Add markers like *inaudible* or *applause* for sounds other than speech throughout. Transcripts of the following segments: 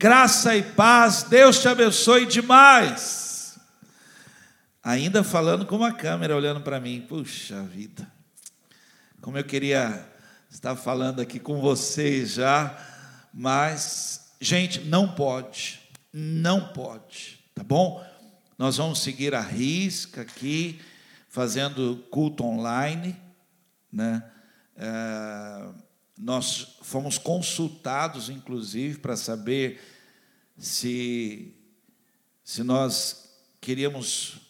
Graça e paz, Deus te abençoe demais. Ainda falando com uma câmera olhando para mim, puxa vida, como eu queria estar falando aqui com vocês já, mas, gente, não pode, não pode, tá bom? Nós vamos seguir a risca aqui, fazendo culto online, né? É, nós fomos consultados, inclusive, para saber se, se nós queríamos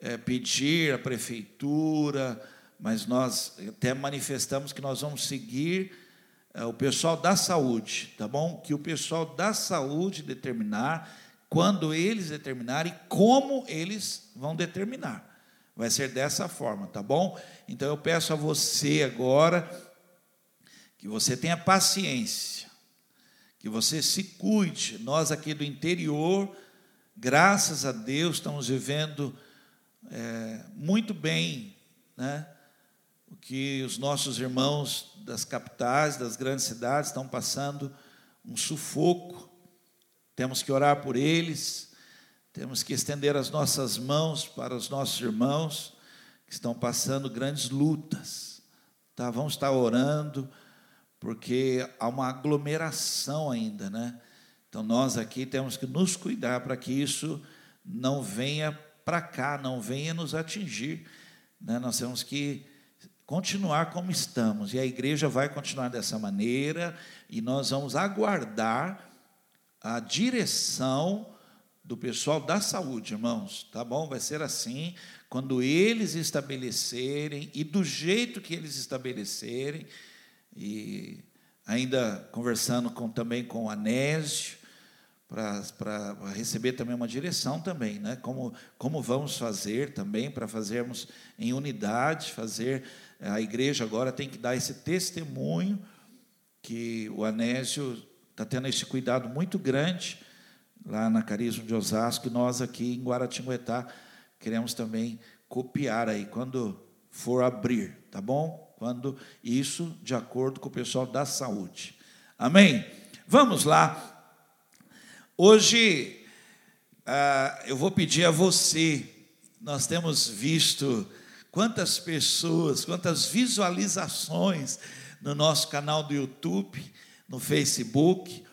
é, pedir à prefeitura, mas nós até manifestamos que nós vamos seguir é, o pessoal da saúde, tá bom? Que o pessoal da saúde determinar, quando eles determinarem, como eles vão determinar. Vai ser dessa forma, tá bom? Então eu peço a você agora que você tenha paciência, que você se cuide. Nós aqui do interior, graças a Deus, estamos vivendo é, muito bem, né? O que os nossos irmãos das capitais, das grandes cidades estão passando um sufoco. Temos que orar por eles temos que estender as nossas mãos para os nossos irmãos que estão passando grandes lutas. Tá? Vamos estar orando, porque há uma aglomeração ainda, né? Então nós aqui temos que nos cuidar para que isso não venha para cá, não venha nos atingir. Né? Nós temos que continuar como estamos, e a igreja vai continuar dessa maneira, e nós vamos aguardar a direção do pessoal da saúde, irmãos, tá bom? Vai ser assim, quando eles estabelecerem e do jeito que eles estabelecerem, e ainda conversando com, também com o Anésio, para receber também uma direção também, né? Como, como vamos fazer também para fazermos em unidade, fazer a igreja agora tem que dar esse testemunho que o Anésio está tendo esse cuidado muito grande lá na Carisma de Osasco, e nós aqui em Guaratinguetá queremos também copiar aí, quando for abrir, tá bom? Quando isso de acordo com o pessoal da saúde. Amém? Vamos lá. Hoje ah, eu vou pedir a você, nós temos visto quantas pessoas, quantas visualizações no nosso canal do YouTube, no Facebook,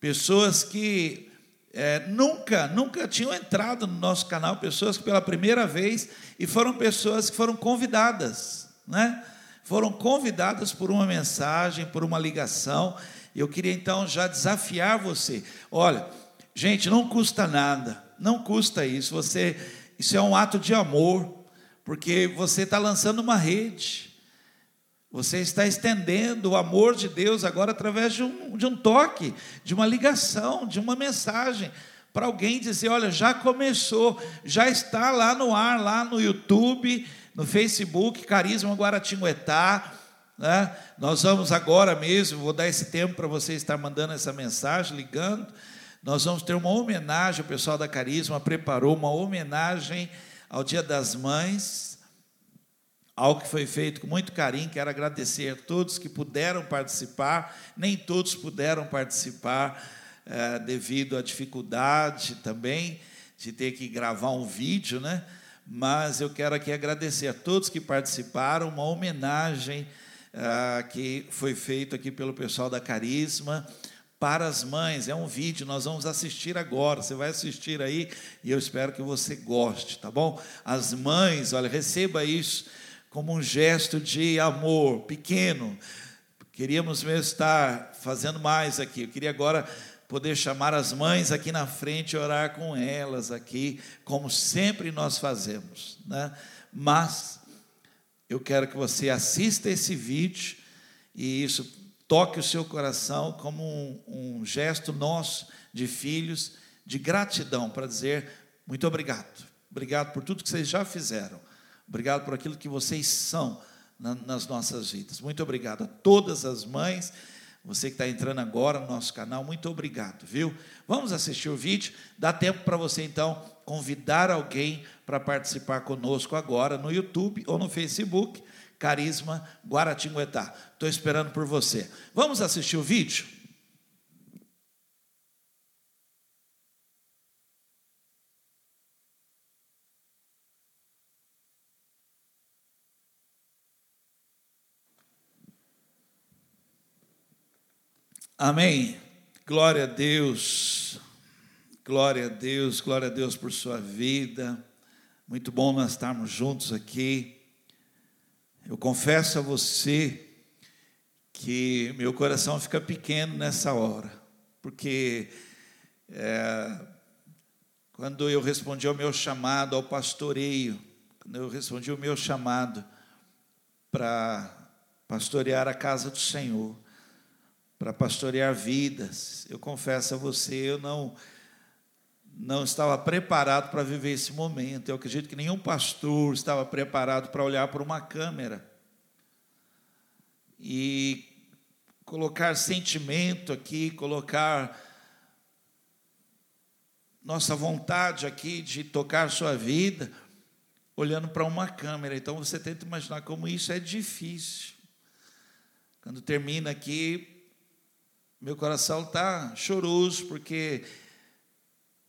pessoas que é, nunca, nunca tinham entrado no nosso canal, pessoas que pela primeira vez, e foram pessoas que foram convidadas, né? Foram convidadas por uma mensagem, por uma ligação. Eu queria então já desafiar você. Olha, gente, não custa nada, não custa isso. Você, isso é um ato de amor, porque você está lançando uma rede. Você está estendendo o amor de Deus agora através de um, de um toque, de uma ligação, de uma mensagem, para alguém dizer: olha, já começou, já está lá no ar, lá no YouTube, no Facebook, Carisma Guaratinguetá. Né? Nós vamos agora mesmo, vou dar esse tempo para você estar mandando essa mensagem, ligando. Nós vamos ter uma homenagem, o pessoal da Carisma preparou uma homenagem ao Dia das Mães, algo que foi feito com muito carinho. Quero agradecer a todos que puderam participar, nem todos puderam participar é, devido à dificuldade também de ter que gravar um vídeo, né? Mas eu quero aqui agradecer a todos que participaram, uma homenagem é, que foi feita aqui pelo pessoal da Carisma para as mães. É um vídeo, nós vamos assistir agora. Você vai assistir aí e eu espero que você goste, tá bom? As mães, olha, receba isso como um gesto de amor pequeno. Queríamos mesmo estar fazendo mais aqui. Eu queria agora poder chamar as mães aqui na frente e orar com elas aqui, como sempre nós fazemos, né? Mas eu quero que você assista esse vídeo e isso toque o seu coração como um, um gesto nosso de filhos de gratidão para dizer muito obrigado. Obrigado por tudo que vocês já fizeram. Obrigado por aquilo que vocês são na, nas nossas vidas. Muito obrigado a todas as mães. Você que está entrando agora no nosso canal, muito obrigado, viu? Vamos assistir o vídeo. Dá tempo para você então convidar alguém para participar conosco agora no YouTube ou no Facebook, Carisma Guaratinguetá. Estou esperando por você. Vamos assistir o vídeo? Amém. Glória a Deus. Glória a Deus, glória a Deus por sua vida. Muito bom nós estarmos juntos aqui. Eu confesso a você que meu coração fica pequeno nessa hora, porque é, quando eu respondi ao meu chamado ao pastoreio, quando eu respondi o meu chamado para pastorear a casa do Senhor, para pastorear vidas. Eu confesso a você, eu não não estava preparado para viver esse momento. Eu acredito que nenhum pastor estava preparado para olhar para uma câmera e colocar sentimento aqui, colocar nossa vontade aqui de tocar sua vida olhando para uma câmera. Então você tenta imaginar como isso é difícil. Quando termina aqui, meu coração está choroso, porque,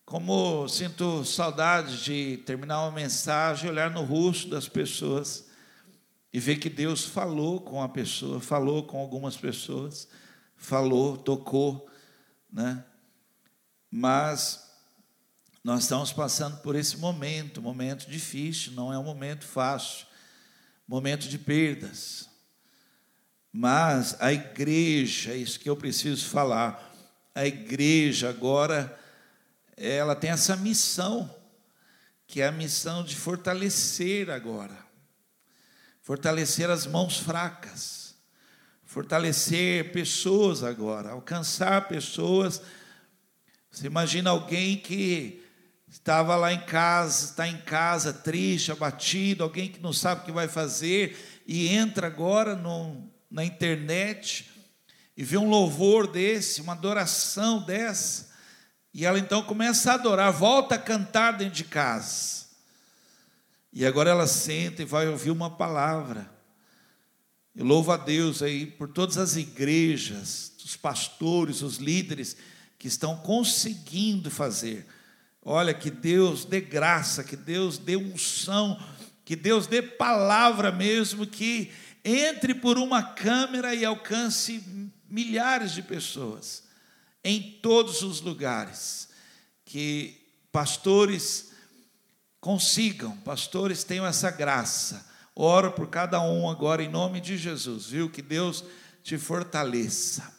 como sinto saudade de terminar uma mensagem, olhar no rosto das pessoas e ver que Deus falou com a pessoa, falou com algumas pessoas, falou, tocou, né? Mas nós estamos passando por esse momento, momento difícil, não é um momento fácil, momento de perdas. Mas a igreja, é isso que eu preciso falar, a igreja agora, ela tem essa missão, que é a missão de fortalecer agora, fortalecer as mãos fracas, fortalecer pessoas agora, alcançar pessoas. Você imagina alguém que estava lá em casa, está em casa triste, abatido, alguém que não sabe o que vai fazer e entra agora num, na internet e vê um louvor desse, uma adoração dessa, e ela então começa a adorar, volta a cantar dentro de casa. E agora ela senta e vai ouvir uma palavra. Eu louvo a Deus aí por todas as igrejas, os pastores, os líderes que estão conseguindo fazer. Olha, que Deus dê graça, que Deus dê unção, que Deus dê palavra mesmo, que entre por uma câmera e alcance milhares de pessoas em todos os lugares. Que pastores consigam, pastores tenham essa graça. Oro por cada um agora em nome de Jesus, viu? Que Deus te fortaleça.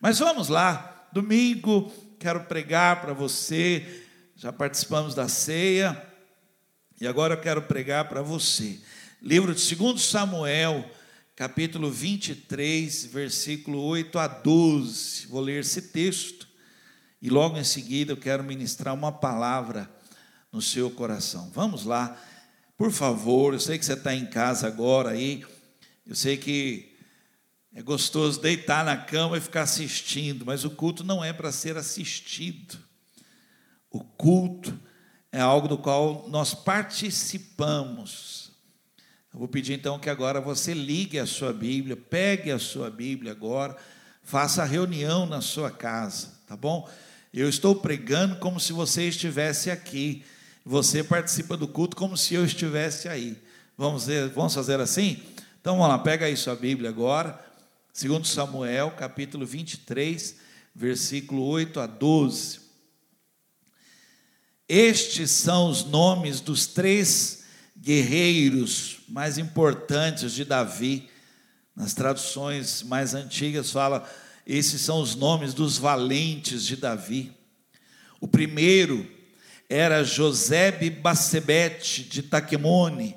Mas vamos lá, domingo quero pregar para você. Já participamos da ceia e agora eu quero pregar para você. Livro de 2 Samuel, capítulo 23, versículo 8 a 12. Vou ler esse texto e logo em seguida eu quero ministrar uma palavra no seu coração. Vamos lá, por favor. Eu sei que você está em casa agora aí, eu sei que é gostoso deitar na cama e ficar assistindo, mas o culto não é para ser assistido. O culto é algo do qual nós participamos. Eu vou pedir então que agora você ligue a sua Bíblia, pegue a sua Bíblia agora, faça a reunião na sua casa, tá bom? Eu estou pregando como se você estivesse aqui. Você participa do culto como se eu estivesse aí. Vamos, ver, vamos fazer assim? Então vamos lá, pega aí sua Bíblia agora. Segundo Samuel, capítulo 23, versículo 8 a 12. Estes são os nomes dos três guerreiros mais importantes de Davi. Nas traduções mais antigas fala, esses são os nomes dos valentes de Davi. O primeiro era Josebe Bassebete de Taquemone,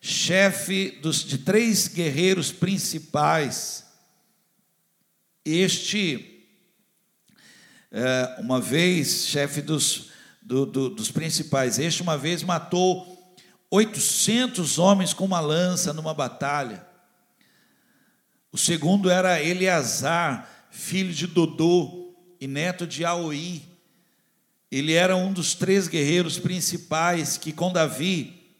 chefe dos, de três guerreiros principais. Este, é, uma vez, chefe dos, do, do, dos principais, este uma vez matou 800 homens com uma lança numa batalha. O segundo era Eleazar, filho de Dodô e neto de Aoi. Ele era um dos três guerreiros principais que, com Davi,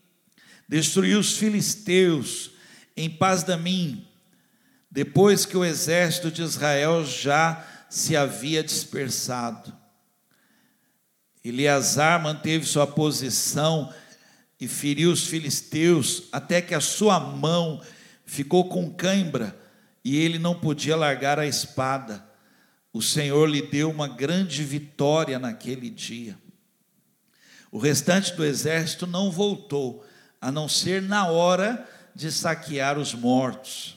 destruiu os filisteus em Paz-Damim, depois que o exército de Israel já se havia dispersado. Eleazar manteve sua posição e feriu os filisteus, até que a sua mão ficou com cãibra e ele não podia largar a espada. o Senhor lhe deu uma grande vitória naquele dia. O restante do exército não voltou, a não ser na hora de saquear os mortos.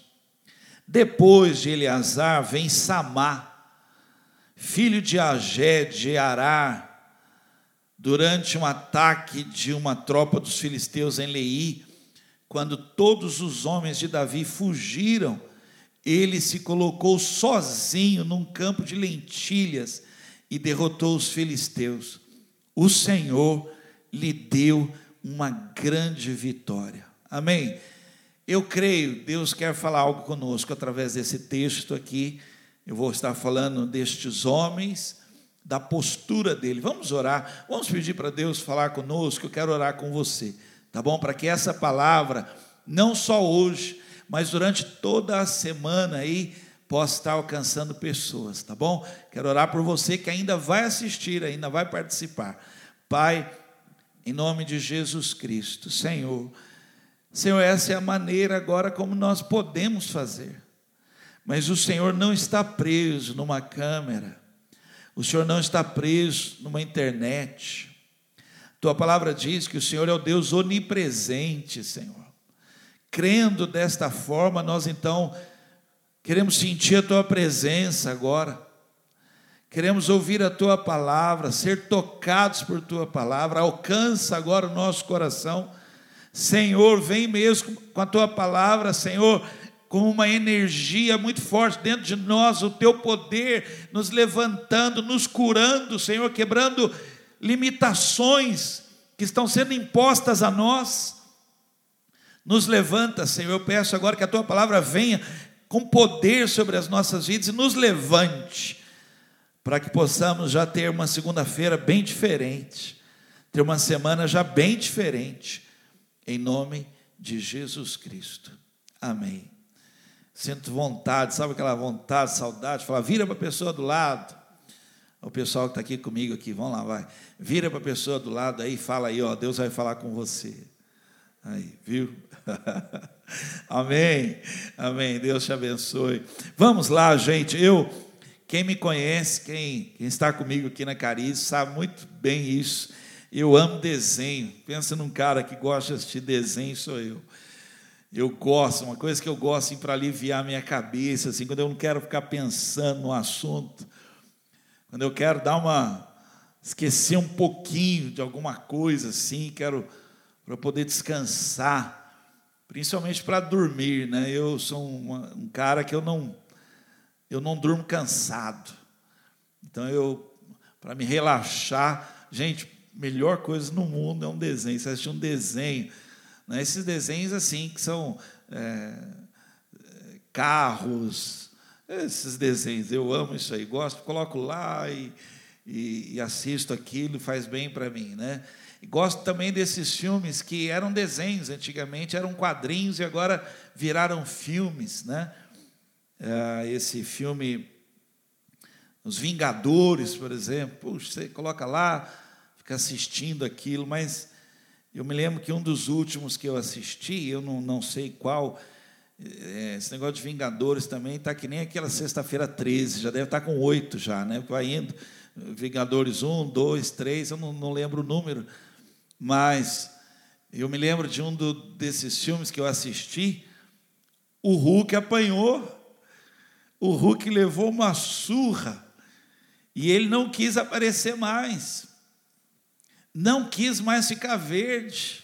Depois de Eleazar vem Samá, filho de Agé de Ará, durante um ataque de uma tropa dos filisteus em Leí, quando todos os homens de Davi fugiram, ele se colocou sozinho num campo de lentilhas e derrotou os filisteus. O Senhor lhe deu uma grande vitória. Amém? Eu creio, Deus quer falar algo conosco através desse texto aqui. Eu vou estar falando destes homens, da postura dele. Vamos orar, vamos pedir para Deus falar conosco. Eu quero orar com você, tá bom? Para que essa palavra, não só hoje, mas durante toda a semana aí, possa estar alcançando pessoas, tá bom? Quero orar por você que ainda vai assistir, ainda vai participar. Pai, em nome de Jesus Cristo, Senhor Senhor, essa é a maneira agora como nós podemos fazer. Mas o Senhor não está preso numa câmera, o Senhor não está preso numa internet. Tua palavra diz que o Senhor é o Deus onipresente, Senhor. Crendo desta forma, nós então queremos sentir a tua presença agora. Queremos ouvir a tua palavra, ser tocados por tua palavra. Alcança agora o nosso coração Senhor, vem mesmo com a tua palavra, Senhor, com uma energia muito forte dentro de nós, o teu poder nos levantando, nos curando, Senhor, quebrando limitações que estão sendo impostas a nós. Nos levanta, Senhor. Eu peço agora que a tua palavra venha com poder sobre as nossas vidas e nos levante, para que possamos já ter uma segunda-feira bem diferente, ter uma semana já bem diferente em nome de Jesus Cristo. Amém. Sinto vontade, sabe aquela vontade, saudade, falar, vira para a pessoa do lado. O pessoal que está aqui comigo aqui, vamos lá, vai. Vira para a pessoa do lado aí, fala aí, ó, Deus vai falar com você. Aí, viu? *laughs* Amém. Amém. Deus te abençoe. Vamos lá, gente. Eu, quem me conhece, quem, quem está comigo aqui na Cariz, sabe muito bem isso. Eu amo desenho. Pensa num cara que gosta de assistir desenho, sou eu. Eu gosto, uma coisa que eu gosto assim, para aliviar minha cabeça, assim, quando eu não quero ficar pensando no assunto, quando eu quero dar uma esquecer um pouquinho de alguma coisa assim, quero para poder descansar, principalmente para dormir, né? Eu sou uma, um cara que eu não eu não durmo cansado. Então eu para me relaxar, gente, melhor coisa no mundo é um desenho. Você assistir um desenho, né? esses desenhos assim que são é, carros, esses desenhos. Eu amo isso aí, gosto, coloco lá e, e, e assisto aquilo, faz bem para mim, né? E gosto também desses filmes que eram desenhos antigamente, eram quadrinhos e agora viraram filmes, né? É, esse filme Os Vingadores, por exemplo, puxa, você coloca lá, ficar assistindo aquilo, mas eu me lembro que um dos últimos que eu assisti, eu não, não sei qual, é, esse negócio de Vingadores também está que nem aquela sexta-feira 13, já deve estar tá com oito já, né? Vai indo, Vingadores 1, 2, 3, eu não, não lembro o número, mas eu me lembro de um do, desses filmes que eu assisti, o Hulk apanhou, o Hulk levou uma surra, e ele não quis aparecer mais não quis mais ficar verde.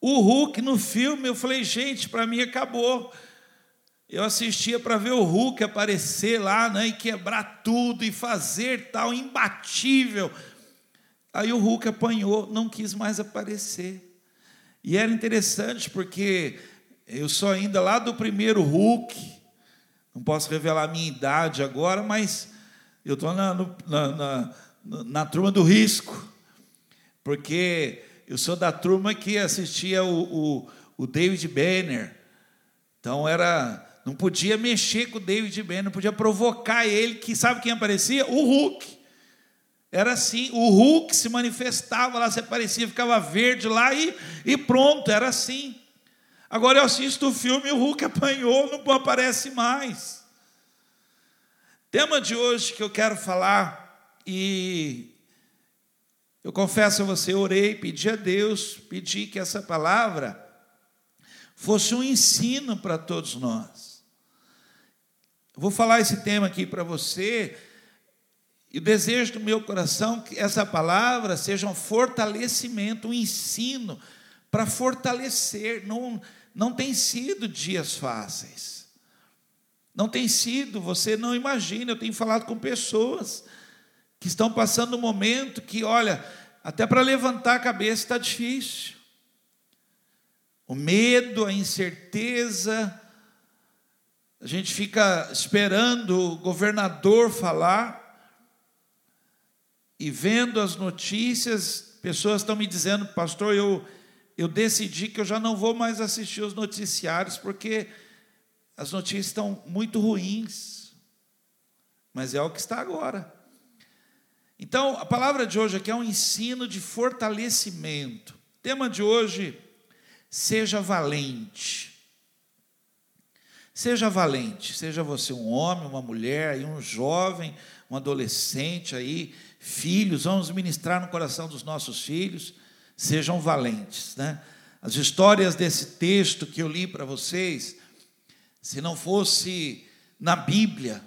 O Hulk no filme, eu falei, gente, para mim acabou. Eu assistia para ver o Hulk aparecer lá né, e quebrar tudo e fazer tal, imbatível. Aí o Hulk apanhou, não quis mais aparecer. E era interessante porque eu sou ainda lá do primeiro Hulk, não posso revelar a minha idade agora, mas eu estou na, na, na, na turma do risco porque eu sou da turma que assistia o, o, o David Banner. Então era, não podia mexer com o David Banner, não podia provocar ele, que sabe quem aparecia? O Hulk. Era assim, o Hulk se manifestava lá, se aparecia, ficava verde lá e, e pronto, era assim. Agora eu assisto o filme o Hulk *laughs* apanhou, não aparece mais. Tema de hoje que eu quero falar, e eu confesso a você, orei, pedi a Deus, pedi que essa palavra fosse um ensino para todos nós. vou falar esse tema aqui para você, e o desejo do meu coração é que essa palavra seja um fortalecimento, um ensino para fortalecer. Não, não tem sido dias fáceis. Não tem sido, você não imagina. Eu tenho falado com pessoas que estão passando um momento que, olha, até para levantar a cabeça está difícil. O medo, a incerteza, a gente fica esperando o governador falar e vendo as notícias, pessoas estão me dizendo, pastor, eu, eu decidi que eu já não vou mais assistir os noticiários, porque as notícias estão muito ruins. Mas é o que está agora. Então, a palavra de hoje aqui é um ensino de fortalecimento. O tema de hoje, seja valente. Seja valente, seja você um homem, uma mulher, um jovem, um adolescente aí, filhos, vamos ministrar no coração dos nossos filhos, sejam valentes, né? As histórias desse texto que eu li para vocês, se não fosse na Bíblia,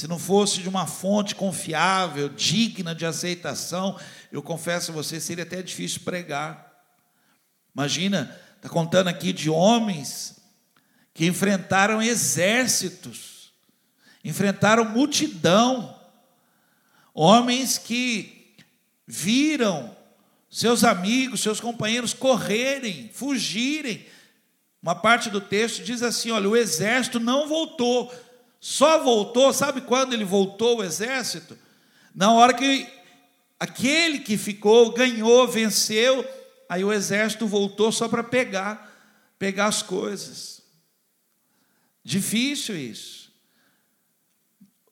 se não fosse de uma fonte confiável, digna de aceitação, eu confesso a você, seria até difícil pregar. Imagina, está contando aqui de homens que enfrentaram exércitos, enfrentaram multidão, Homens que viram seus amigos, seus companheiros correrem, fugirem. Uma parte do texto diz assim: olha, o exército não voltou, só voltou, sabe quando ele voltou o exército? Na hora que aquele que ficou ganhou, venceu, aí o exército voltou só para pegar, pegar as coisas. Difícil isso.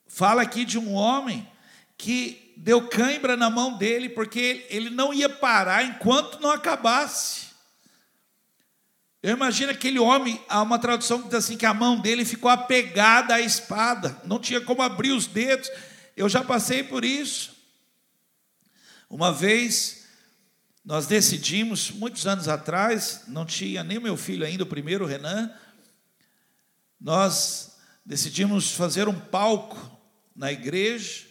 Fala aqui de um homem que deu cãibra na mão dele, porque ele não ia parar enquanto não acabasse. Eu imagino aquele homem, há uma tradução que diz assim: que a mão dele ficou apegada à espada, não tinha como abrir os dedos. Eu já passei por isso. Uma vez, nós decidimos, muitos anos atrás, não tinha nem meu filho ainda, o primeiro, o Renan, nós decidimos fazer um palco na igreja,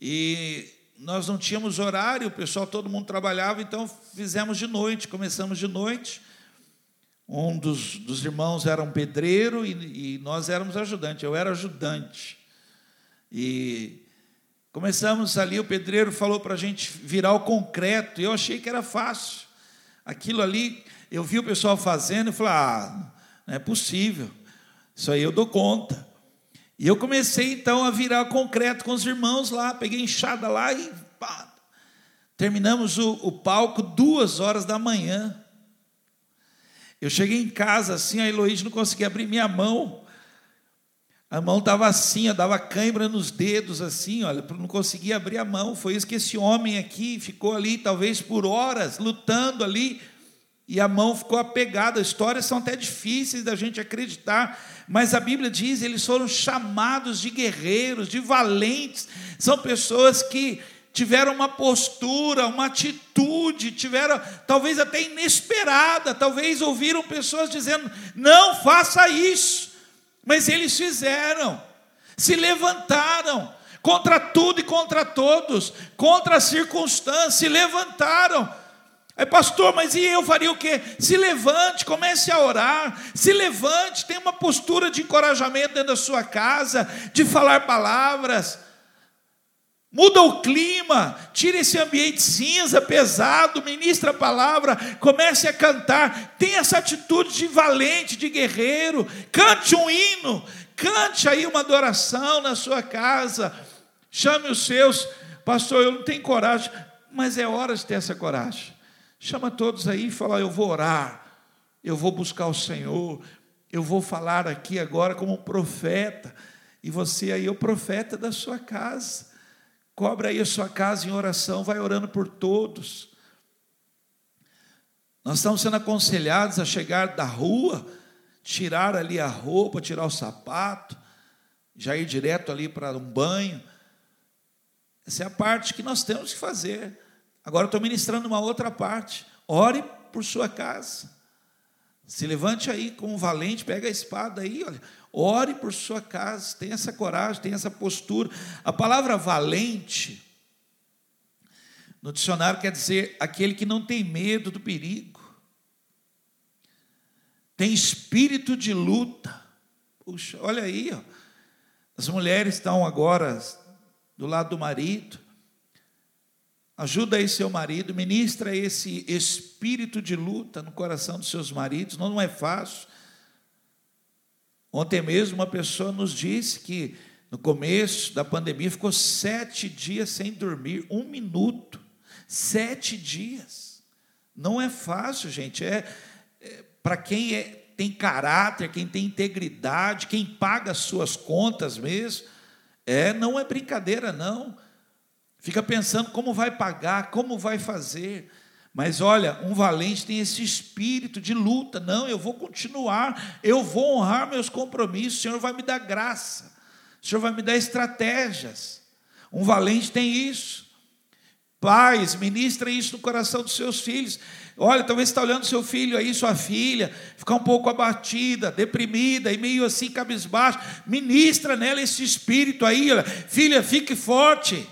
e nós não tínhamos horário, o pessoal, todo mundo trabalhava, então fizemos de noite, começamos de noite. Um dos, dos irmãos era um pedreiro e, e nós éramos ajudantes, eu era ajudante. E começamos ali, o pedreiro falou para a gente virar o concreto, e eu achei que era fácil. Aquilo ali, eu vi o pessoal fazendo e falei, ah, não é possível, isso aí eu dou conta. E eu comecei então a virar concreto com os irmãos lá, peguei enxada lá e pá, terminamos o, o palco duas horas da manhã. Eu cheguei em casa assim, a Heloísa não conseguia abrir minha mão. A mão estava assim, dava cãibra nos dedos, assim, olha, não conseguia abrir a mão. Foi isso que esse homem aqui ficou ali, talvez por horas, lutando ali, e a mão ficou apegada. Histórias são até difíceis da gente acreditar, mas a Bíblia diz: eles foram chamados de guerreiros, de valentes. São pessoas que tiveram uma postura, uma atitude, tiveram talvez até inesperada, talvez ouviram pessoas dizendo: não faça isso, mas eles fizeram, se levantaram contra tudo e contra todos, contra as circunstâncias, se levantaram Aí, pastor, mas e eu faria o quê? Se levante, comece a orar, se levante, tenha uma postura de encorajamento dentro da sua casa, de falar palavras. Muda o clima, tire esse ambiente cinza, pesado, ministra a palavra, comece a cantar, tenha essa atitude de valente, de guerreiro, cante um hino, cante aí uma adoração na sua casa, chame os seus, pastor, eu não tenho coragem, mas é hora de ter essa coragem. Chama todos aí e fala: Eu vou orar, eu vou buscar o Senhor, eu vou falar aqui agora como profeta, e você aí é o profeta da sua casa. Cobra aí a sua casa em oração, vai orando por todos. Nós estamos sendo aconselhados a chegar da rua, tirar ali a roupa, tirar o sapato, já ir direto ali para um banho. Essa é a parte que nós temos que fazer. Agora estou ministrando uma outra parte. Ore por sua casa. Se levante aí como valente, pega a espada aí, olha. Ore por sua casa, tenha essa coragem, tenha essa postura. A palavra valente, no dicionário quer dizer aquele que não tem medo do perigo, tem espírito de luta. Puxa, olha aí, ó. as mulheres estão agora do lado do marido. Ajuda aí seu marido, ministra esse espírito de luta no coração dos seus maridos. Não, não é fácil. Ontem mesmo uma pessoa nos disse que no começo da pandemia ficou sete dias sem dormir, um minuto. Sete dias. Não é fácil, gente. É, é para quem é, tem caráter, quem tem integridade, quem paga as suas contas mesmo. É, não é brincadeira, não. Fica pensando como vai pagar, como vai fazer. Mas olha, um valente tem esse espírito de luta. Não, eu vou continuar, eu vou honrar meus compromissos. O Senhor vai me dar graça, o Senhor vai me dar estratégias. Um valente tem isso. Pais, ministra isso no coração dos seus filhos. Olha, talvez está olhando seu filho aí, sua filha, ficar um pouco abatida, deprimida e meio assim cabisbaixo. Ministra nela esse espírito aí, olha. filha, fique forte.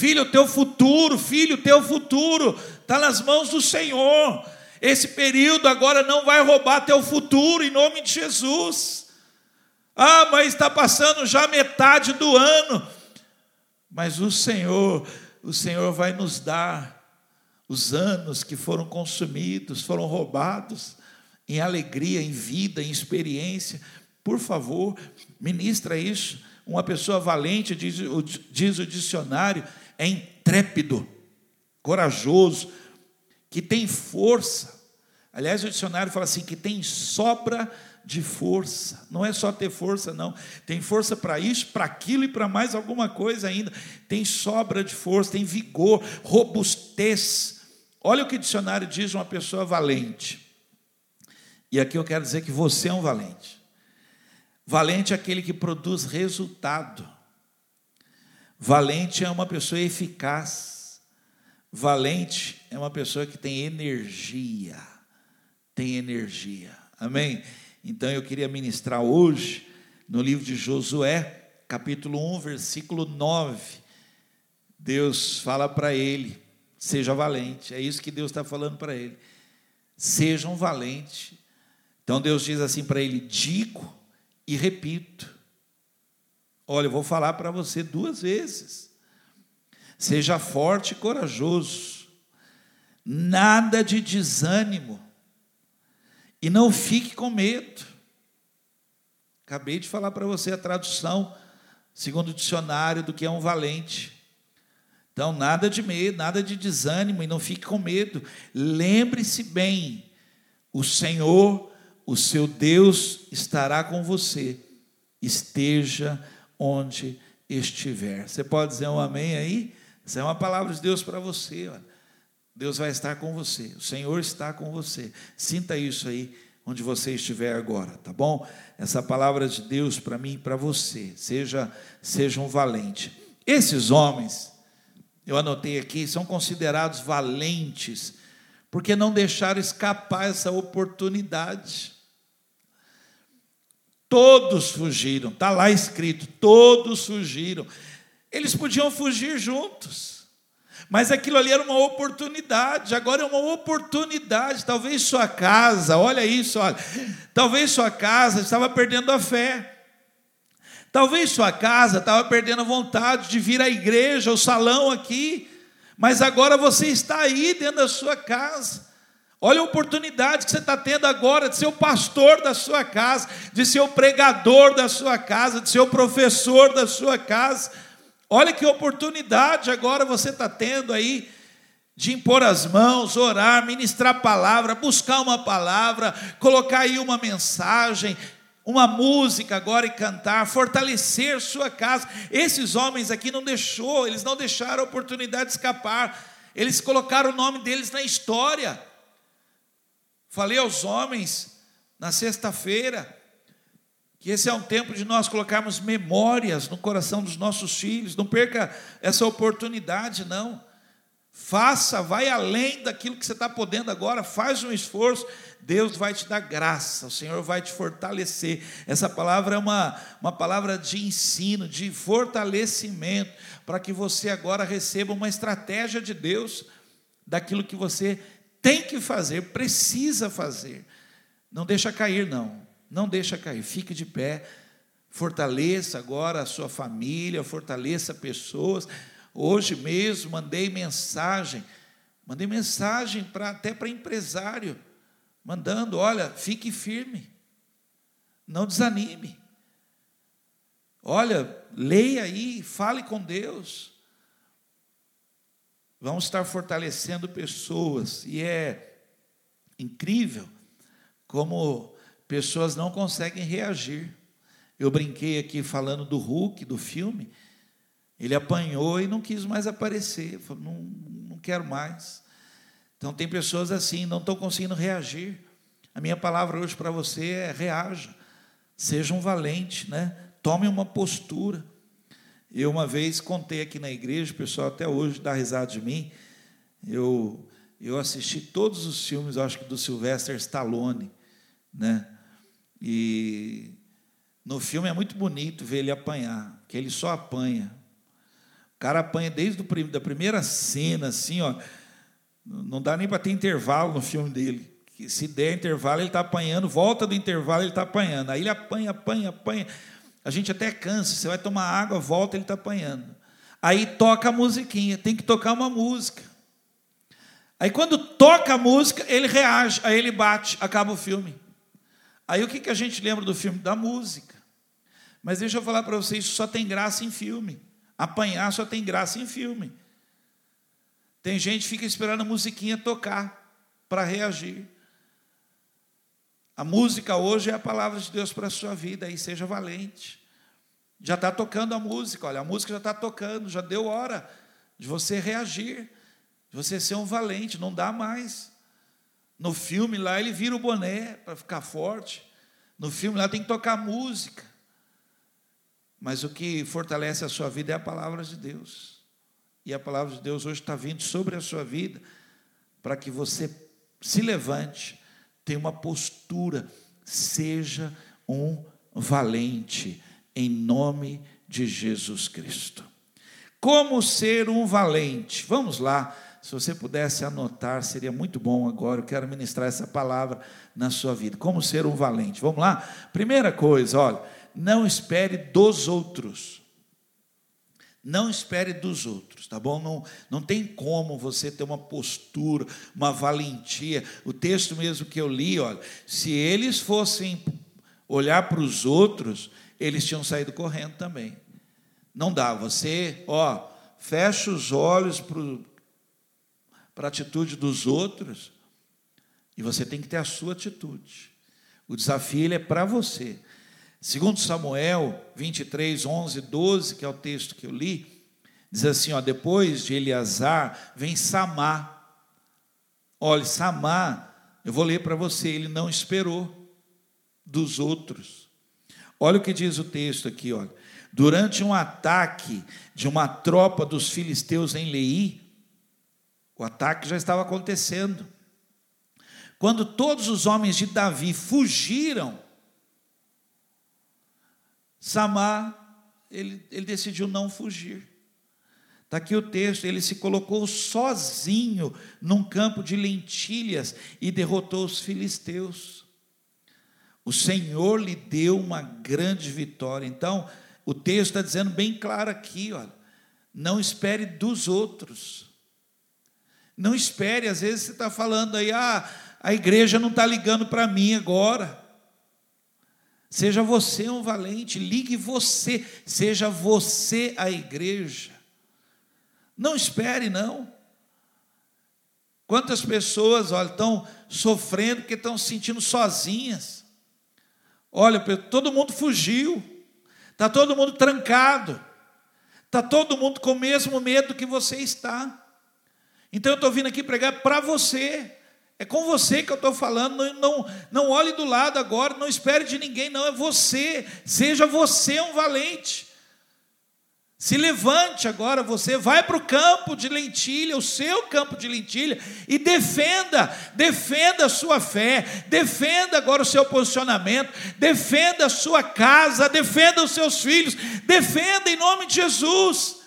Filho, o teu futuro, filho, o teu futuro está nas mãos do Senhor. Esse período agora não vai roubar teu futuro, em nome de Jesus. Ah, mas está passando já metade do ano. Mas o Senhor o Senhor vai nos dar os anos que foram consumidos, foram roubados, em alegria, em vida, em experiência. Por favor, ministra isso. Uma pessoa valente, diz, diz o dicionário, é intrépido, corajoso, que tem força. Aliás, o dicionário fala assim: que tem sobra de força. Não é só ter força, não. Tem força para isso, para aquilo e para mais alguma coisa ainda. Tem sobra de força, tem vigor, robustez. Olha o que o dicionário diz uma pessoa valente. E aqui eu quero dizer que você é um valente. Valente é aquele que produz resultado. Valente é uma pessoa eficaz. Valente é uma pessoa que tem energia. Tem energia. Amém? Então eu queria ministrar hoje no livro de Josué, capítulo 1, versículo 9. Deus fala para ele: seja valente. É isso que Deus está falando para ele. Sejam valentes. Então Deus diz assim para ele: digo e repito. Olha, eu vou falar para você duas vezes. Seja forte e corajoso. Nada de desânimo e não fique com medo. Acabei de falar para você a tradução, segundo o dicionário, do que é um valente. Então, nada de medo, nada de desânimo e não fique com medo. Lembre-se bem: o Senhor, o seu Deus, estará com você, esteja onde estiver. Você pode dizer um amém aí? Essa é uma palavra de Deus para você. Olha. Deus vai estar com você, o Senhor está com você. Sinta isso aí onde você estiver agora, tá bom? Essa palavra de Deus para mim e para você. Seja seja um valente. Esses homens, eu anotei aqui, são considerados valentes porque não deixaram escapar essa oportunidade. Todos fugiram, está lá escrito, todos fugiram. Eles podiam fugir juntos. Mas aquilo ali era uma oportunidade, agora é uma oportunidade. Talvez sua casa, olha isso, olha. Talvez sua casa estava perdendo a fé. Talvez sua casa estava perdendo a vontade de vir à igreja, ao salão aqui. Mas agora você está aí dentro da sua casa. Olha a oportunidade que você está tendo agora de ser o pastor da sua casa, de ser o pregador da sua casa, de ser o professor da sua casa. Olha que oportunidade agora você está tendo aí de impor as mãos, orar, ministrar palavra, buscar uma palavra, colocar aí uma mensagem, uma música agora e cantar, fortalecer sua casa. Esses homens aqui não deixou, eles não deixaram a oportunidade de escapar. Eles colocaram o nome deles na história. Falei aos homens na sexta-feira, Que esse é um tempo de nós colocarmos memórias no coração dos nossos filhos. Não perca essa oportunidade, não. Faça, vai além daquilo que você está podendo agora, faz um esforço. Deus vai te dar graça, o Senhor vai te fortalecer. Essa palavra é uma, uma palavra de ensino, de fortalecimento, para que você agora receba uma estratégia de Deus daquilo que você tem que fazer, precisa fazer. Não deixa cair, não. Não deixa cair. Fique de pé. Fortaleça agora a sua família, fortaleça pessoas. Hoje mesmo mandei mensagem, mandei mensagem para até para empresário, mandando, olha, fique firme. Não desanime. Olha, leia aí, fale com Deus. Vamos estar fortalecendo pessoas e é incrível como pessoas não conseguem reagir. Eu brinquei aqui falando do Hulk, do filme. Ele apanhou e não quis mais aparecer. Falou, não, não quero mais. Então, tem pessoas assim, não estão conseguindo reagir. A minha palavra hoje para você é: reaja. Seja um valente, né? Tome uma postura. Eu uma vez contei aqui na igreja, o pessoal até hoje dá risada de mim. Eu, eu assisti todos os filmes, acho que do Sylvester Stallone né? E no filme é muito bonito ver ele apanhar, que ele só apanha. O cara apanha desde a da primeira cena, assim, ó. Não dá nem para ter intervalo no filme dele. Que se der intervalo, ele está apanhando, volta do intervalo, ele está apanhando. Aí ele apanha, apanha, apanha. A gente até cansa. Você vai tomar água, volta, ele está apanhando. Aí toca a musiquinha, tem que tocar uma música. Aí quando toca a música, ele reage, aí ele bate, acaba o filme. Aí o que, que a gente lembra do filme? Da música. Mas deixa eu falar para vocês, isso só tem graça em filme. Apanhar só tem graça em filme. Tem gente que fica esperando a musiquinha tocar para reagir. A música hoje é a palavra de Deus para a sua vida, aí seja valente. Já está tocando a música, olha, a música já está tocando, já deu hora de você reagir, de você ser um valente, não dá mais. No filme lá ele vira o boné para ficar forte. No filme lá tem que tocar música. Mas o que fortalece a sua vida é a palavra de Deus. E a palavra de Deus hoje está vindo sobre a sua vida para que você se levante, tenha uma postura, seja um valente, em nome de Jesus Cristo. Como ser um valente? Vamos lá se você pudesse anotar, seria muito bom agora. Eu quero ministrar essa palavra na sua vida. Como ser um valente? Vamos lá? Primeira coisa, olha, não espere dos outros. Não espere dos outros, tá bom? Não, não tem como você ter uma postura, uma valentia. O texto mesmo que eu li, olha, se eles fossem olhar para os outros, eles tinham saído correndo também. Não dá, você, ó, fecha os olhos para a atitude dos outros, e você tem que ter a sua atitude. O desafio é para você. Segundo Samuel 23, 11, 12, que é o texto que eu li, diz assim, ó, depois de Eleazar, vem Samá. Olha, Samá, eu vou ler para você, ele não esperou dos outros. Olha o que diz o texto aqui, olha. Durante um ataque de uma tropa dos filisteus em Leí, o ataque já estava acontecendo. Quando todos os homens de Davi fugiram, Samar, ele, ele decidiu não fugir. Está aqui o texto, ele se colocou sozinho num campo de lentilhas e derrotou os filisteus. O Senhor lhe deu uma grande vitória. Então, o texto está dizendo bem claro aqui, olha, não espere dos outros. Não espere, às vezes você está falando aí, ah, a igreja não está ligando para mim agora. Seja você um valente, ligue você, seja você a igreja. Não espere, não. Quantas pessoas olha, estão sofrendo porque estão se sentindo sozinhas? Olha, todo mundo fugiu, está todo mundo trancado, está todo mundo com o mesmo medo que você está. Então eu estou vindo aqui pregar para você. É com você que eu estou falando, não, não, não olhe do lado agora, não espere de ninguém, não, é você, seja você um valente. Se levante agora, você vai para o campo de lentilha, o seu campo de lentilha, e defenda, defenda a sua fé, defenda agora o seu posicionamento, defenda a sua casa, defenda os seus filhos, defenda em nome de Jesus.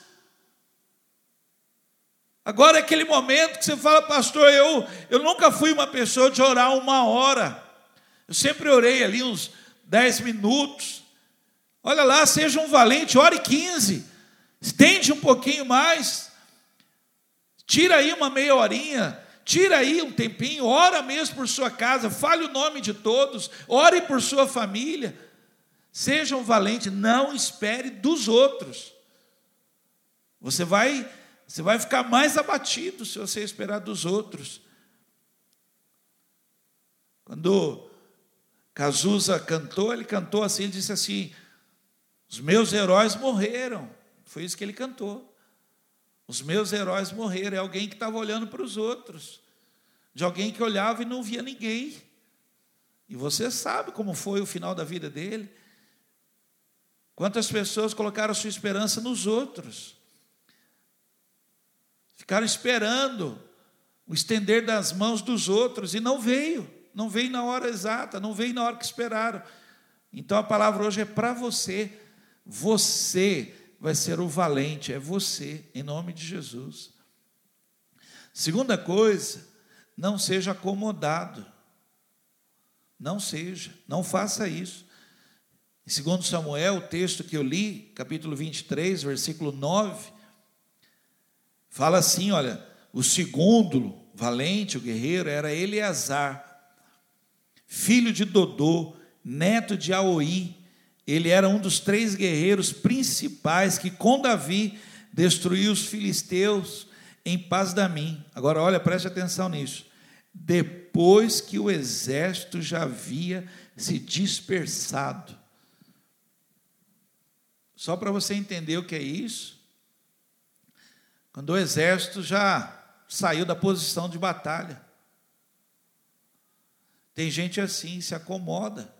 Agora é aquele momento que você fala, pastor, eu, eu nunca fui uma pessoa de orar uma hora, eu sempre orei ali uns dez minutos. Olha lá, seja um valente, ore 15. Estende um pouquinho mais. Tira aí uma meia horinha. Tira aí um tempinho. Ora mesmo por sua casa. Fale o nome de todos. Ore por sua família. Seja um valente. Não espere dos outros. Você vai, você vai ficar mais abatido se você esperar dos outros. Quando Cazuza cantou, ele cantou assim, ele disse assim: Os meus heróis morreram. Foi isso que ele cantou. Os meus heróis morreram. É alguém que estava olhando para os outros. De alguém que olhava e não via ninguém. E você sabe como foi o final da vida dele. Quantas pessoas colocaram sua esperança nos outros. Ficaram esperando o estender das mãos dos outros e não veio. Não veio na hora exata, não veio na hora que esperaram. Então a palavra hoje é para você. Você vai ser o valente, é você, em nome de Jesus. Segunda coisa, não seja acomodado. Não seja, não faça isso. 2 Samuel, o texto que eu li, capítulo 23, versículo 9, fala assim: olha, o segundo valente, o guerreiro, era Eleazar, filho de Dodô, neto de Aoi, ele era um dos três guerreiros principais que, com Davi, destruiu os filisteus em paz da mim. Agora, olha, preste atenção nisso. Depois que o exército já havia se dispersado. Só para você entender o que é isso. Quando o exército já saiu da posição de batalha. Tem gente assim, se acomoda.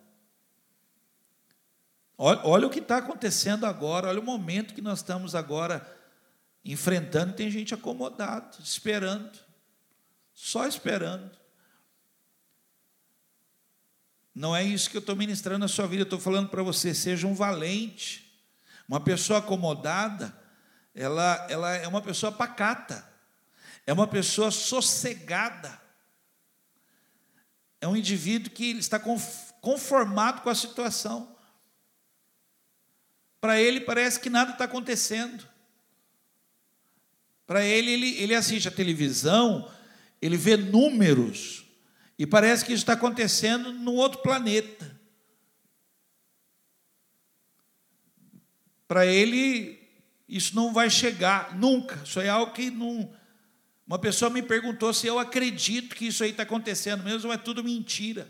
Olha, olha o que está acontecendo agora, olha o momento que nós estamos agora enfrentando. Tem gente acomodado, esperando, só esperando. Não é isso que eu estou ministrando na sua vida, eu estou falando para você, seja um valente. Uma pessoa acomodada, ela, ela é uma pessoa pacata, é uma pessoa sossegada, é um indivíduo que está conformado com a situação. Para ele parece que nada está acontecendo. Para ele, ele, ele assiste a televisão, ele vê números, e parece que isso está acontecendo num outro planeta. Para ele, isso não vai chegar nunca. Isso é algo que não. Uma pessoa me perguntou se eu acredito que isso aí está acontecendo mesmo, ou é tudo mentira.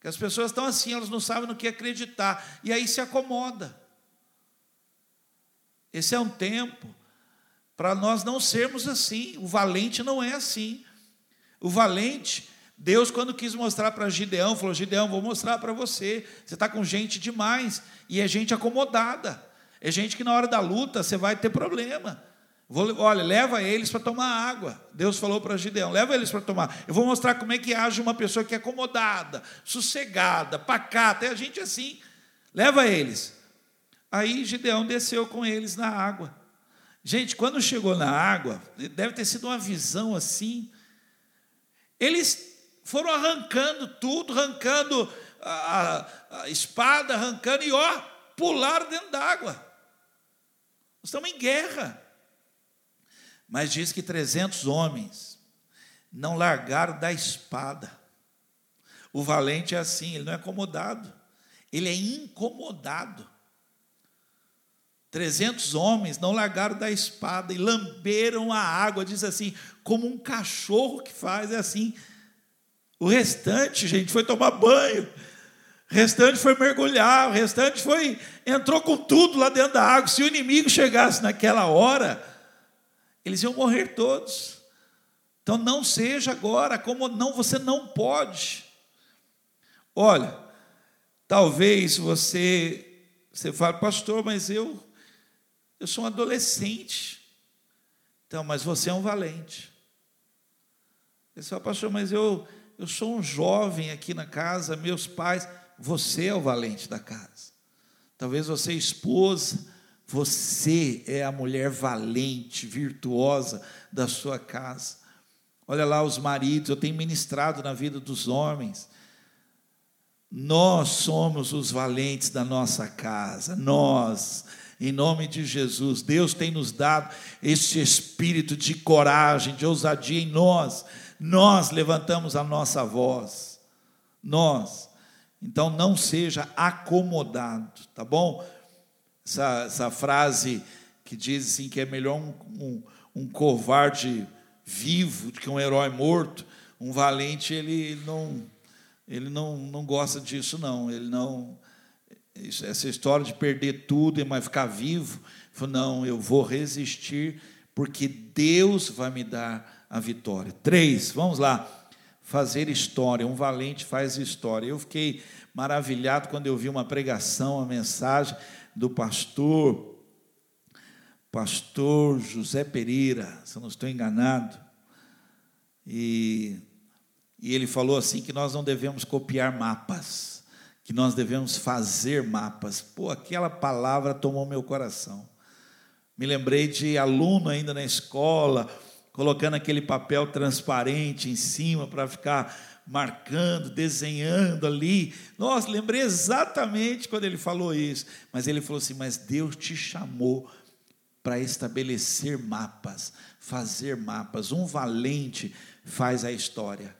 Que as pessoas estão assim, elas não sabem no que acreditar, e aí se acomoda. Esse é um tempo para nós não sermos assim. O valente não é assim. O valente, Deus, quando quis mostrar para Gideão, falou: Gideão, vou mostrar para você. Você está com gente demais, e é gente acomodada. É gente que na hora da luta você vai ter problema. Vou, olha, leva eles para tomar água. Deus falou para Gideão: leva eles para tomar. Eu vou mostrar como é que age uma pessoa que é acomodada, sossegada, pacata. É a gente assim. Leva eles. Aí Gideão desceu com eles na água. Gente, quando chegou na água, deve ter sido uma visão assim. Eles foram arrancando tudo, arrancando a, a espada, arrancando e ó, pularam dentro d'água. Estamos em guerra. Mas diz que 300 homens não largaram da espada. O valente é assim, ele não é acomodado, ele é incomodado. 300 homens não largaram da espada e lamberam a água, diz assim, como um cachorro que faz, é assim. O restante, gente, foi tomar banho. O restante foi mergulhar, o restante foi entrou com tudo lá dentro da água. Se o inimigo chegasse naquela hora, eles iam morrer todos. Então não seja agora como não, você não pode. Olha, talvez você você fale, pastor, mas eu eu sou um adolescente. Então, mas você é um valente. Você fala, pastor, mas eu eu sou um jovem aqui na casa, meus pais, você é o valente da casa. Talvez você, esposa, você é a mulher valente, virtuosa da sua casa. Olha lá os maridos, eu tenho ministrado na vida dos homens. Nós somos os valentes da nossa casa, nós, em nome de Jesus. Deus tem nos dado esse espírito de coragem, de ousadia em nós. Nós levantamos a nossa voz, nós. Então não seja acomodado, tá bom? Essa, essa frase que diz assim que é melhor um, um, um covarde vivo do que um herói morto. Um valente, ele não, ele não, não gosta disso, não. Ele não. Essa história de perder tudo e mais ficar vivo, não, eu vou resistir, porque Deus vai me dar a vitória. Três, vamos lá. Fazer história. Um valente faz história. Eu fiquei maravilhado quando eu vi uma pregação, uma mensagem do pastor pastor José Pereira, se eu não estou enganado, e, e ele falou assim que nós não devemos copiar mapas, que nós devemos fazer mapas. Pô, aquela palavra tomou meu coração. Me lembrei de aluno ainda na escola, colocando aquele papel transparente em cima para ficar marcando, desenhando ali. Nossa, lembrei exatamente quando ele falou isso. Mas ele falou assim: Mas Deus te chamou para estabelecer mapas, fazer mapas. Um valente faz a história.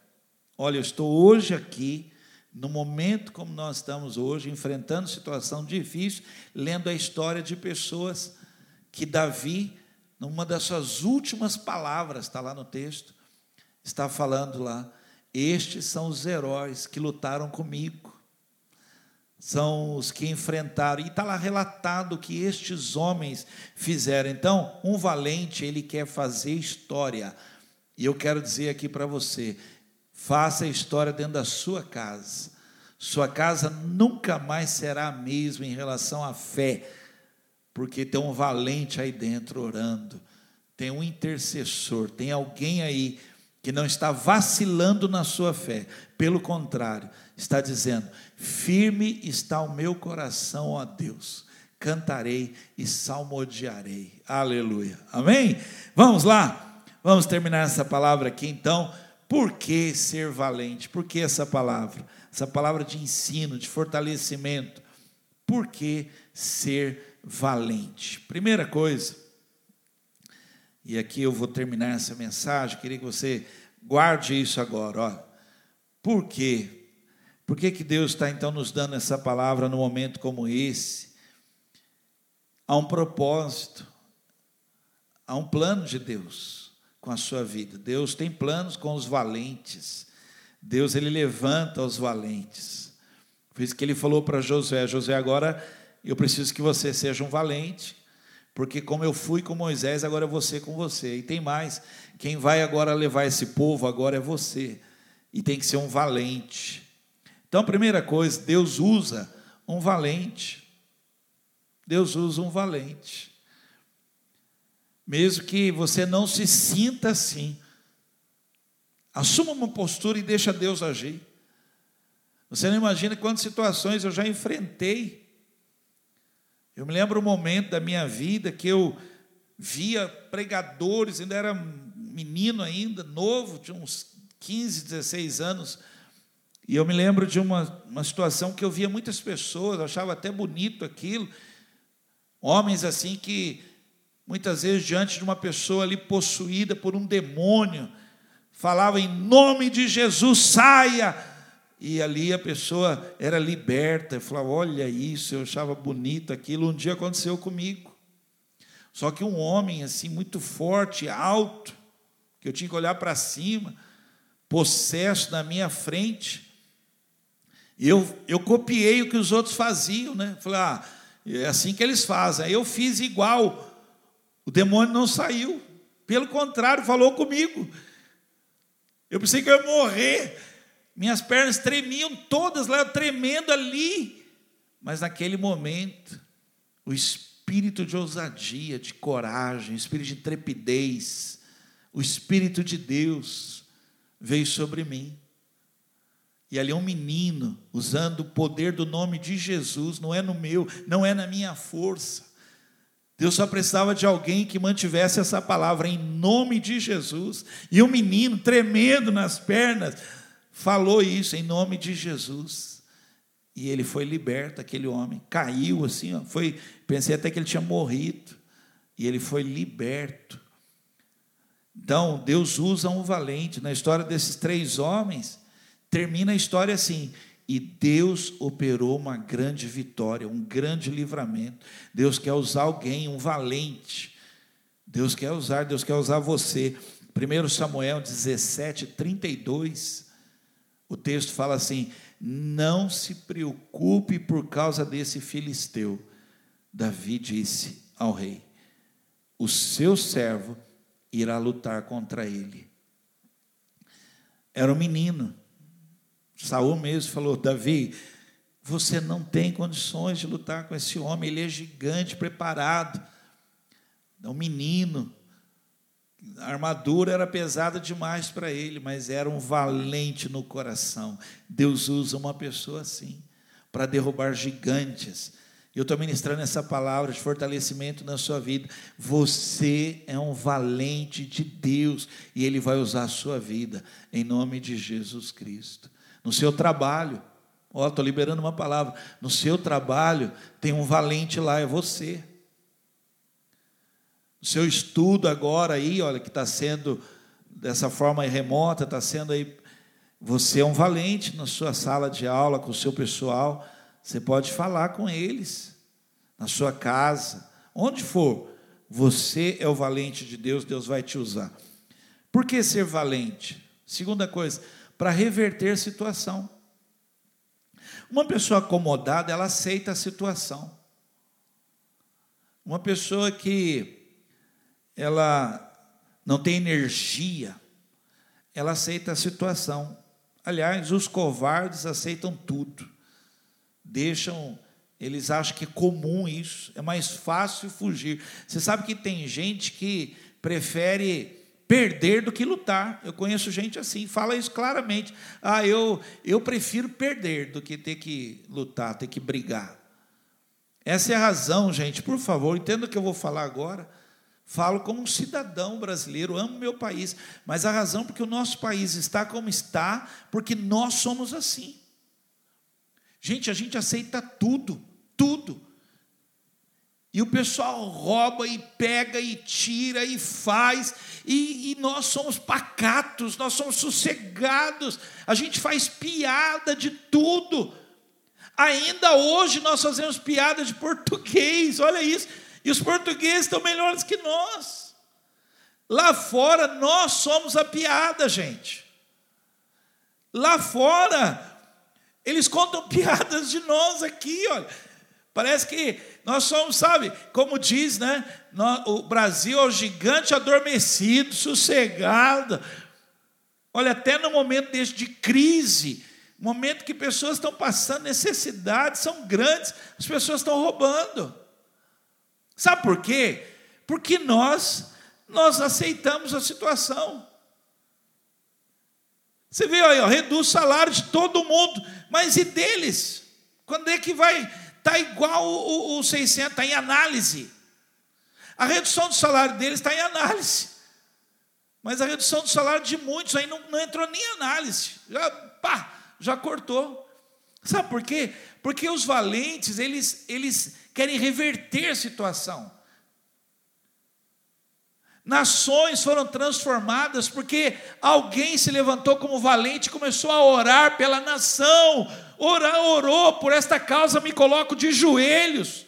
Olha, eu estou hoje aqui, no momento como nós estamos hoje, enfrentando situação difícil, lendo a história de pessoas que Davi, numa das suas últimas palavras, está lá no texto, está falando lá: estes são os heróis que lutaram comigo são os que enfrentaram, e está lá relatado o que estes homens fizeram. Então, um valente, ele quer fazer história, e eu quero dizer aqui para você: faça história dentro da sua casa. Sua casa nunca mais será a mesma em relação à fé, porque tem um valente aí dentro orando, tem um intercessor, tem alguém aí que não está vacilando na sua fé, pelo contrário, está dizendo: firme está o meu coração, ó Deus, cantarei e salmodiarei. Aleluia. Amém? Vamos lá, vamos terminar essa palavra aqui então. Por que ser valente? Por que essa palavra? Essa palavra de ensino, de fortalecimento. Por que ser valente? Primeira coisa, e aqui eu vou terminar essa mensagem, queria que você guarde isso agora. Ó. Por quê? Por que, que Deus está então nos dando essa palavra num momento como esse? Há um propósito, há um plano de Deus com a sua vida. Deus tem planos com os valentes. Deus ele levanta os valentes. Por isso que ele falou para Josué: Josué, agora eu preciso que você seja um valente porque como eu fui com Moisés, agora é você com você. E tem mais, quem vai agora levar esse povo agora é você. E tem que ser um valente. Então, a primeira coisa, Deus usa um valente. Deus usa um valente. Mesmo que você não se sinta assim, assuma uma postura e deixa Deus agir. Você não imagina quantas situações eu já enfrentei eu me lembro um momento da minha vida que eu via pregadores, ainda era menino ainda, novo, tinha uns 15, 16 anos, e eu me lembro de uma, uma situação que eu via muitas pessoas, achava até bonito aquilo, homens assim que muitas vezes diante de uma pessoa ali possuída por um demônio, falava em nome de Jesus, saia, e ali a pessoa era liberta, eu falava, olha isso, eu achava bonito aquilo. Um dia aconteceu comigo. Só que um homem assim, muito forte, alto, que eu tinha que olhar para cima, possesso na minha frente. Eu, eu copiei o que os outros faziam, né? Falei, ah, é assim que eles fazem. Aí eu fiz igual. O demônio não saiu. Pelo contrário, falou comigo. Eu pensei que eu ia morrer. Minhas pernas tremiam todas lá, tremendo ali. Mas naquele momento, o espírito de ousadia, de coragem, o espírito de trepidez, o espírito de Deus veio sobre mim. E ali é um menino usando o poder do nome de Jesus, não é no meu, não é na minha força. Deus só precisava de alguém que mantivesse essa palavra em nome de Jesus. E um menino, tremendo nas pernas, falou isso em nome de Jesus. E ele foi liberto, aquele homem. Caiu assim, ó, foi, pensei até que ele tinha morrido. E ele foi liberto. Então, Deus usa um valente. Na história desses três homens, termina a história assim: e Deus operou uma grande vitória, um grande livramento. Deus quer usar alguém, um valente. Deus quer usar, Deus quer usar você. 1 Samuel 17, 32, o texto fala assim: Não se preocupe por causa desse filisteu. Davi disse ao rei: O seu servo irá lutar contra ele. Era um menino, Saul mesmo falou: Davi, você não tem condições de lutar com esse homem, ele é gigante, preparado, é um menino. A armadura era pesada demais para ele, mas era um valente no coração. Deus usa uma pessoa assim para derrubar gigantes. Eu estou ministrando essa palavra de fortalecimento na sua vida. Você é um valente de Deus e Ele vai usar a sua vida, em nome de Jesus Cristo no seu trabalho. Ó, estou liberando uma palavra. No seu trabalho tem um valente lá, é você. O seu estudo agora aí, olha, que está sendo dessa forma remota, está sendo aí. Você é um valente na sua sala de aula, com o seu pessoal. Você pode falar com eles, na sua casa, onde for. Você é o valente de Deus, Deus vai te usar. Por que ser valente? Segunda coisa, para reverter a situação. Uma pessoa acomodada, ela aceita a situação. Uma pessoa que ela não tem energia, ela aceita a situação. Aliás, os covardes aceitam tudo. Deixam, eles acham que é comum isso, é mais fácil fugir. Você sabe que tem gente que prefere perder do que lutar. Eu conheço gente assim, fala isso claramente. Ah, eu, eu prefiro perder do que ter que lutar, ter que brigar. Essa é a razão, gente. Por favor, entenda o que eu vou falar agora. Falo como um cidadão brasileiro, amo meu país, mas a razão porque o nosso país está como está, porque nós somos assim. Gente, a gente aceita tudo, tudo. E o pessoal rouba e pega e tira e faz, e, e, nós somos pacatos, nós somos sossegados, a gente faz piada de tudo. Ainda hoje nós fazemos piada de português, olha isso, e os portugueses estão melhores que nós. Lá fora nós somos a piada, gente. Lá fora, eles contam *laughs* piadas de nós aqui, olha. Parece que nós somos, sabe, como diz, né? O Brasil é o gigante adormecido, sossegado. Olha, até no momento deste de crise, momento que pessoas estão passando necessidades, são grandes, as pessoas estão roubando. Sabe por quê? Porque nós nós aceitamos a situação. Você vê aí, ó, reduz o salário de todo mundo, mas e deles? Quando é que vai está igual o, o, o 600, está em análise. A redução do salário deles está em análise. Mas a redução do salário de muitos aí não, não entrou nem em análise. Já, pá, já cortou. Sabe por quê? Porque os valentes, eles, eles querem reverter a situação. Nações foram transformadas porque alguém se levantou como valente e começou a orar pela nação. Orou por esta causa, me coloco de joelhos.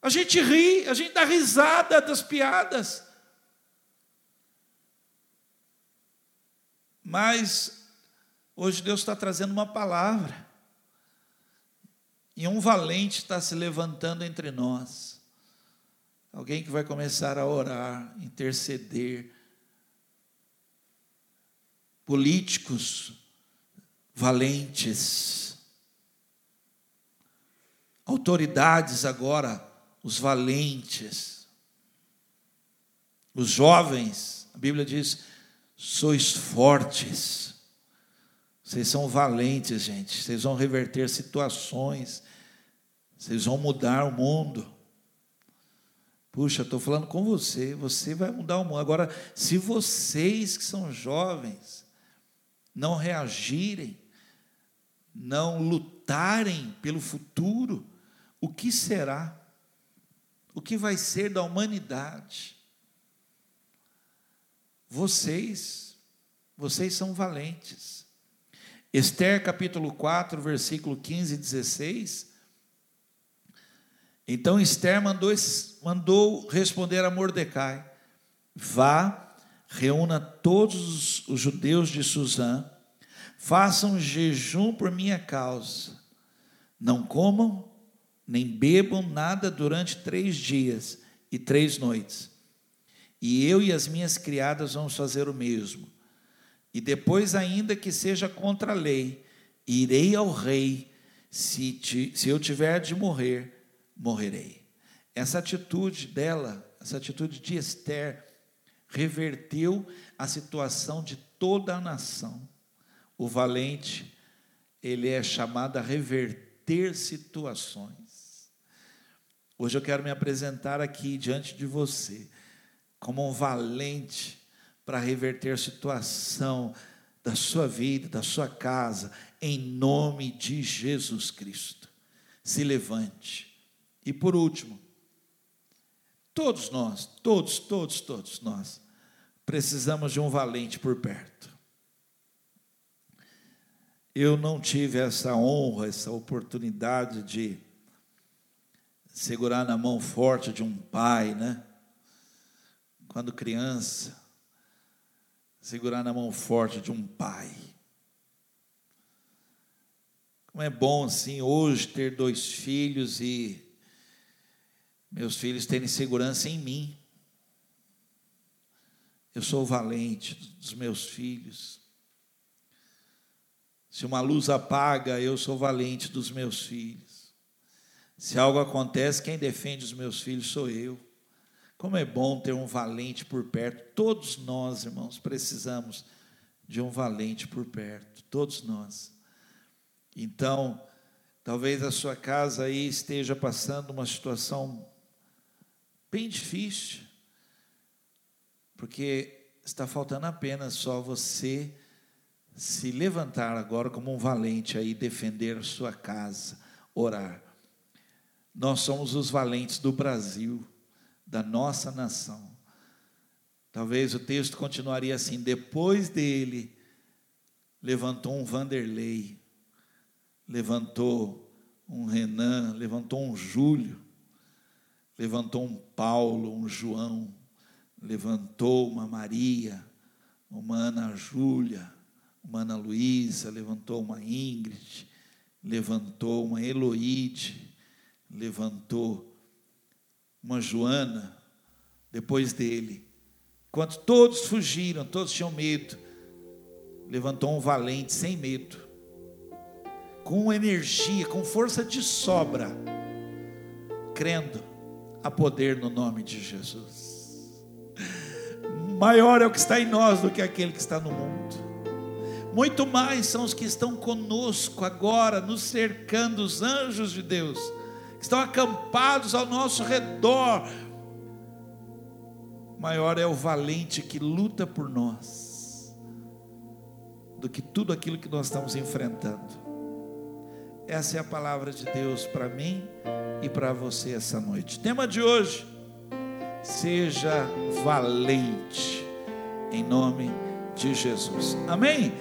A gente ri, a gente dá risada das piadas. Mas hoje Deus está trazendo uma palavra. E um valente está se levantando entre nós. Alguém que vai começar a orar, interceder políticos valentes, autoridades agora, os valentes, os jovens, a Bíblia diz: sois fortes, vocês são valentes, gente, vocês vão reverter situações, vocês vão mudar o mundo. Puxa, estou falando com você, você vai mudar o mundo. Agora, se vocês que são jovens não reagirem, não lutarem pelo futuro, o que será? O que vai ser da humanidade? Vocês, vocês são valentes. Esther capítulo 4, versículo 15 e 16 então Esther mandou, mandou responder a Mordecai: Vá, reúna todos os judeus de Suzã, façam jejum por minha causa, não comam nem bebam nada durante três dias e três noites. E eu e as minhas criadas vamos fazer o mesmo. E depois, ainda que seja contra a lei, irei ao rei, se, te, se eu tiver de morrer morrerei. Essa atitude dela, essa atitude de Esther, reverteu a situação de toda a nação. O valente, ele é chamado a reverter situações. Hoje eu quero me apresentar aqui diante de você como um valente para reverter situação da sua vida, da sua casa, em nome de Jesus Cristo. Se levante e por último, todos nós, todos, todos, todos nós, precisamos de um valente por perto. Eu não tive essa honra, essa oportunidade de segurar na mão forte de um pai, né? Quando criança, segurar na mão forte de um pai. Como é bom assim hoje ter dois filhos e meus filhos terem segurança em mim. Eu sou valente dos meus filhos. Se uma luz apaga, eu sou valente dos meus filhos. Se algo acontece, quem defende os meus filhos sou eu. Como é bom ter um valente por perto. Todos nós, irmãos, precisamos de um valente por perto. Todos nós. Então, talvez a sua casa aí esteja passando uma situação bem difícil, porque está faltando apenas só você se levantar agora como um valente aí, defender a sua casa, orar. Nós somos os valentes do Brasil, da nossa nação. Talvez o texto continuaria assim: depois dele, levantou um Vanderlei, levantou um Renan, levantou um Júlio, levantou um Paulo, um João, levantou uma Maria, uma Ana Júlia, uma Ana Luísa, levantou uma Ingrid, levantou uma Eloíde, levantou uma Joana, depois dele. Enquanto todos fugiram, todos tinham medo, levantou um valente sem medo, com energia, com força de sobra, crendo a poder no nome de Jesus. Maior é o que está em nós do que aquele que está no mundo. Muito mais são os que estão conosco agora, nos cercando, os anjos de Deus, estão acampados ao nosso redor. Maior é o valente que luta por nós, do que tudo aquilo que nós estamos enfrentando. Essa é a palavra de Deus para mim e para você essa noite. Tema de hoje: seja valente, em nome de Jesus. Amém?